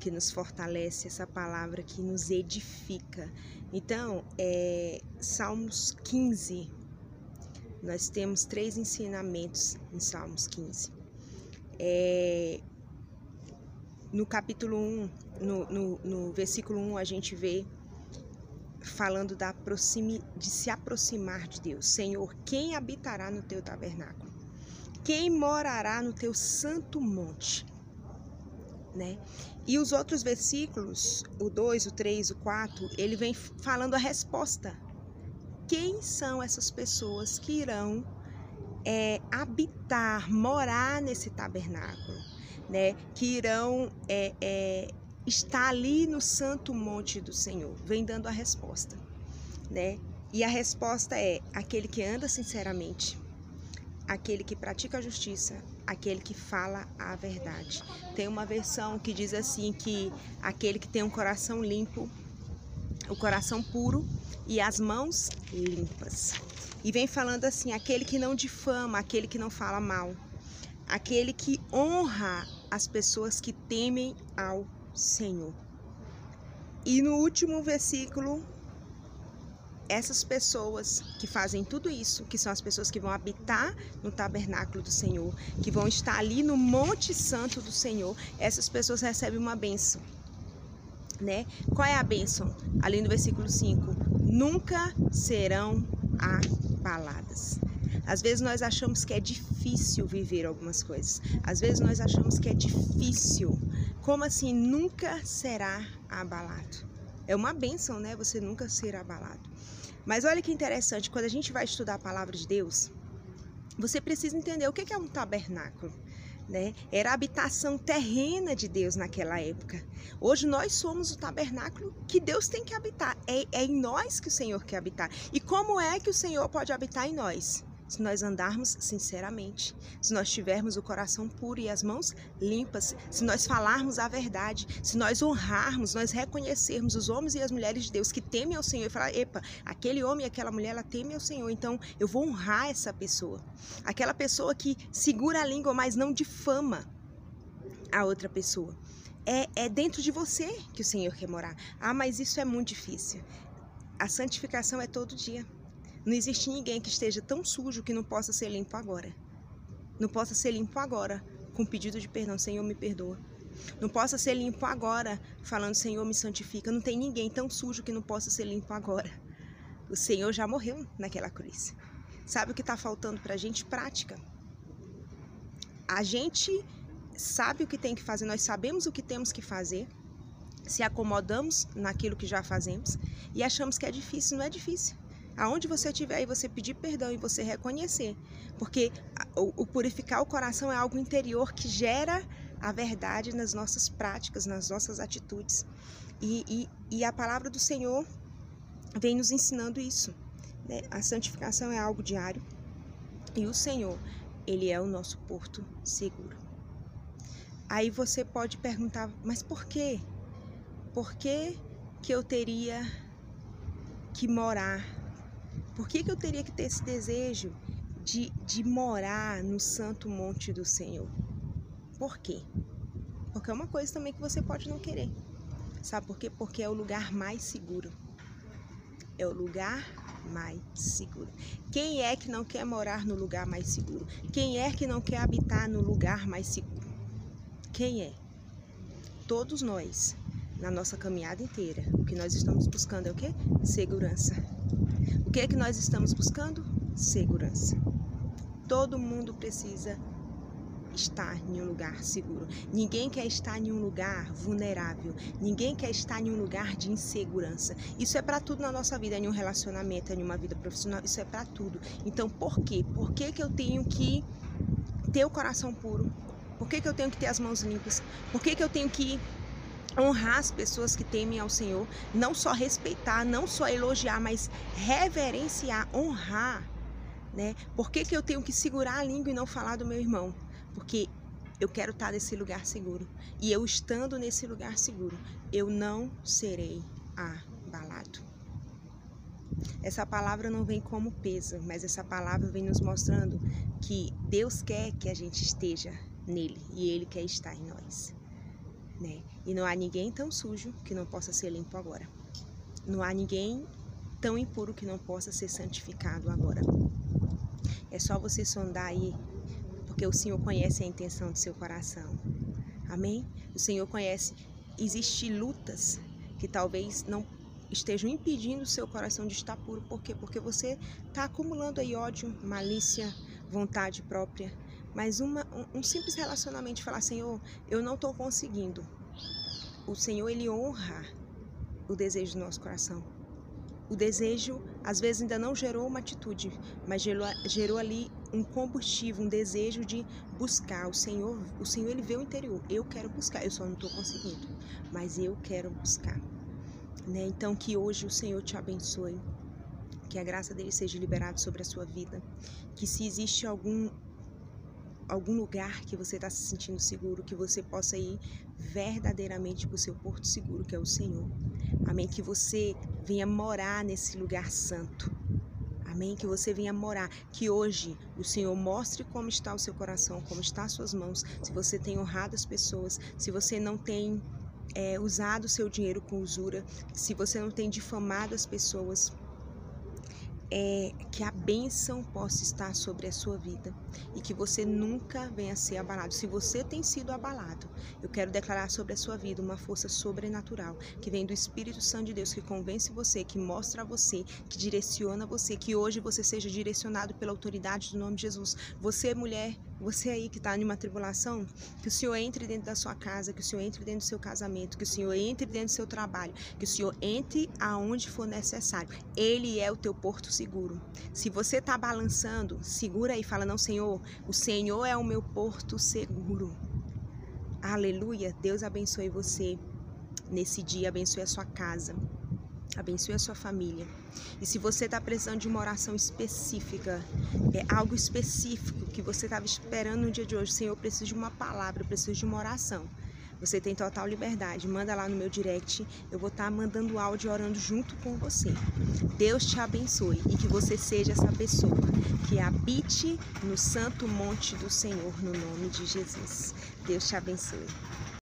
que nos fortalece, essa palavra que nos edifica. Então, é, Salmos 15, nós temos três ensinamentos em Salmos 15. É, no capítulo 1, no, no, no versículo 1, a gente vê falando da proximi, de se aproximar de Deus. Senhor, quem habitará no teu tabernáculo? Quem morará no teu santo monte? Né? E os outros versículos, o 2, o 3, o 4, ele vem falando a resposta. Quem são essas pessoas que irão é, habitar, morar nesse tabernáculo? Né? Que irão é, é, está ali no santo monte do Senhor, vem dando a resposta, né? E a resposta é aquele que anda sinceramente, aquele que pratica a justiça, aquele que fala a verdade. Tem uma versão que diz assim que aquele que tem um coração limpo, o coração puro e as mãos limpas. E vem falando assim, aquele que não difama, aquele que não fala mal, aquele que honra as pessoas que temem ao Senhor. E no último versículo, essas pessoas que fazem tudo isso, que são as pessoas que vão habitar no tabernáculo do Senhor, que vão estar ali no Monte Santo do Senhor, essas pessoas recebem uma bênção. Né? Qual é a bênção? Ali no versículo 5: nunca serão abaladas. Às vezes nós achamos que é difícil viver algumas coisas. Às vezes nós achamos que é difícil. Como assim nunca será abalado? É uma benção, né? Você nunca ser abalado. Mas olha que interessante, quando a gente vai estudar a palavra de Deus, você precisa entender o que é um tabernáculo. Né? Era a habitação terrena de Deus naquela época. Hoje nós somos o tabernáculo que Deus tem que habitar. É, é em nós que o Senhor quer habitar. E como é que o Senhor pode habitar em nós? Se nós andarmos sinceramente, se nós tivermos o coração puro e as mãos limpas, se nós falarmos a verdade, se nós honrarmos, nós reconhecermos os homens e as mulheres de Deus que temem ao Senhor e falar, epa, aquele homem e aquela mulher, ela teme ao Senhor, então eu vou honrar essa pessoa. Aquela pessoa que segura a língua, mas não difama a outra pessoa. É, é dentro de você que o Senhor quer morar. Ah, mas isso é muito difícil. A santificação é todo dia. Não existe ninguém que esteja tão sujo que não possa ser limpo agora. Não possa ser limpo agora com pedido de perdão, Senhor, me perdoa. Não possa ser limpo agora falando, Senhor, me santifica. Não tem ninguém tão sujo que não possa ser limpo agora. O Senhor já morreu naquela cruz. Sabe o que está faltando para a gente? Prática. A gente sabe o que tem que fazer, nós sabemos o que temos que fazer, se acomodamos naquilo que já fazemos e achamos que é difícil. Não é difícil aonde você estiver e você pedir perdão e você reconhecer. Porque o, purificar o coração é algo interior que gera a verdade nas nossas práticas, nas nossas atitudes. E, e, e a palavra do Senhor vem nos ensinando isso. Né? A santificação é algo diário e o Senhor, Ele é o nosso porto seguro. Aí você pode perguntar, mas por quê? Por que, que eu teria que morar por que, que eu teria que ter esse desejo de, de morar no santo monte do Senhor? Por quê? Porque é uma coisa também que você pode não querer. Sabe por quê? Porque é o lugar mais seguro. É o lugar mais seguro. Quem é que não quer morar no lugar mais seguro? Quem é que não quer habitar no lugar mais seguro? Quem é? Todos nós, na nossa caminhada inteira, o que nós estamos buscando é o quê? Segurança. O que é que nós estamos buscando? Segurança. Todo mundo precisa estar em um lugar seguro. Ninguém quer estar em um lugar vulnerável. Ninguém quer estar em um lugar de insegurança. Isso é para tudo na nossa vida, em um relacionamento, em uma vida profissional, isso é para tudo. Então, por quê? Por que, que eu tenho que ter o coração puro? Por que, que eu tenho que ter as mãos limpas? Por que, que eu tenho que honrar as pessoas que temem ao Senhor, não só respeitar, não só elogiar, mas reverenciar, honrar, né? Por que, que eu tenho que segurar a língua e não falar do meu irmão? Porque eu quero estar nesse lugar seguro. E eu estando nesse lugar seguro, eu não serei abalado. Essa palavra não vem como peso, mas essa palavra vem nos mostrando que Deus quer que a gente esteja nele e ele quer estar em nós. Né? E não há ninguém tão sujo que não possa ser limpo agora. Não há ninguém tão impuro que não possa ser santificado agora. É só você sondar aí, porque o Senhor conhece a intenção do seu coração. Amém? O Senhor conhece. Existem lutas que talvez não estejam impedindo o seu coração de estar puro. Por quê? Porque você está acumulando aí ódio, malícia, vontade própria. Mas uma, um, simples relacionamento de falar, Senhor, eu não estou conseguindo. O Senhor, Ele honra o desejo do nosso coração. O desejo, às vezes, ainda não gerou uma atitude, mas gerou, gerou ali um combustível, um desejo de buscar. O Senhor, o Senhor, Ele vê o interior. Eu quero buscar, eu só não estou conseguindo, mas eu quero buscar. Né? Então, que hoje o Senhor te abençoe, que a graça dele seja liberada sobre a sua vida, que se existe algum algum lugar que você está se sentindo seguro, que você possa ir verdadeiramente para o seu porto seguro, que é o Senhor. Amém. Que você venha morar nesse lugar santo. Amém. Que você venha morar. Que hoje o Senhor mostre como está o seu coração, como está as suas mãos. Se você tem honrado as pessoas, se você não tem é, usado o seu dinheiro com usura, se você não tem difamado as pessoas, é, que a bênção possa estar sobre a sua vida e que você nunca venha a ser abalado. Se você tem sido abalado, eu quero declarar sobre a sua vida uma força sobrenatural que vem do Espírito Santo de Deus, que convence você, que mostra a você, que direciona você, que hoje você seja direcionado pela autoridade do nome de Jesus. Você, mulher, você aí que está em uma tribulação, que o Senhor entre dentro da sua casa, que o Senhor entre dentro do seu casamento, que o Senhor entre dentro do seu trabalho, que o Senhor entre aonde for necessário. Ele é o teu porto seguro. Se você está balançando, segura aí, fala: Não, Senhor, o Senhor é o meu porto seguro. Aleluia. Deus abençoe você nesse dia, abençoe a sua casa. Abençoe a sua família. E se você está precisando de uma oração específica, é algo específico que você estava esperando no dia de hoje, Senhor, eu preciso de uma palavra, eu preciso de uma oração. Você tem total liberdade. Manda lá no meu direct. Eu vou estar tá mandando áudio orando junto com você. Deus te abençoe e que você seja essa pessoa que habite no santo monte do Senhor no nome de Jesus. Deus te abençoe.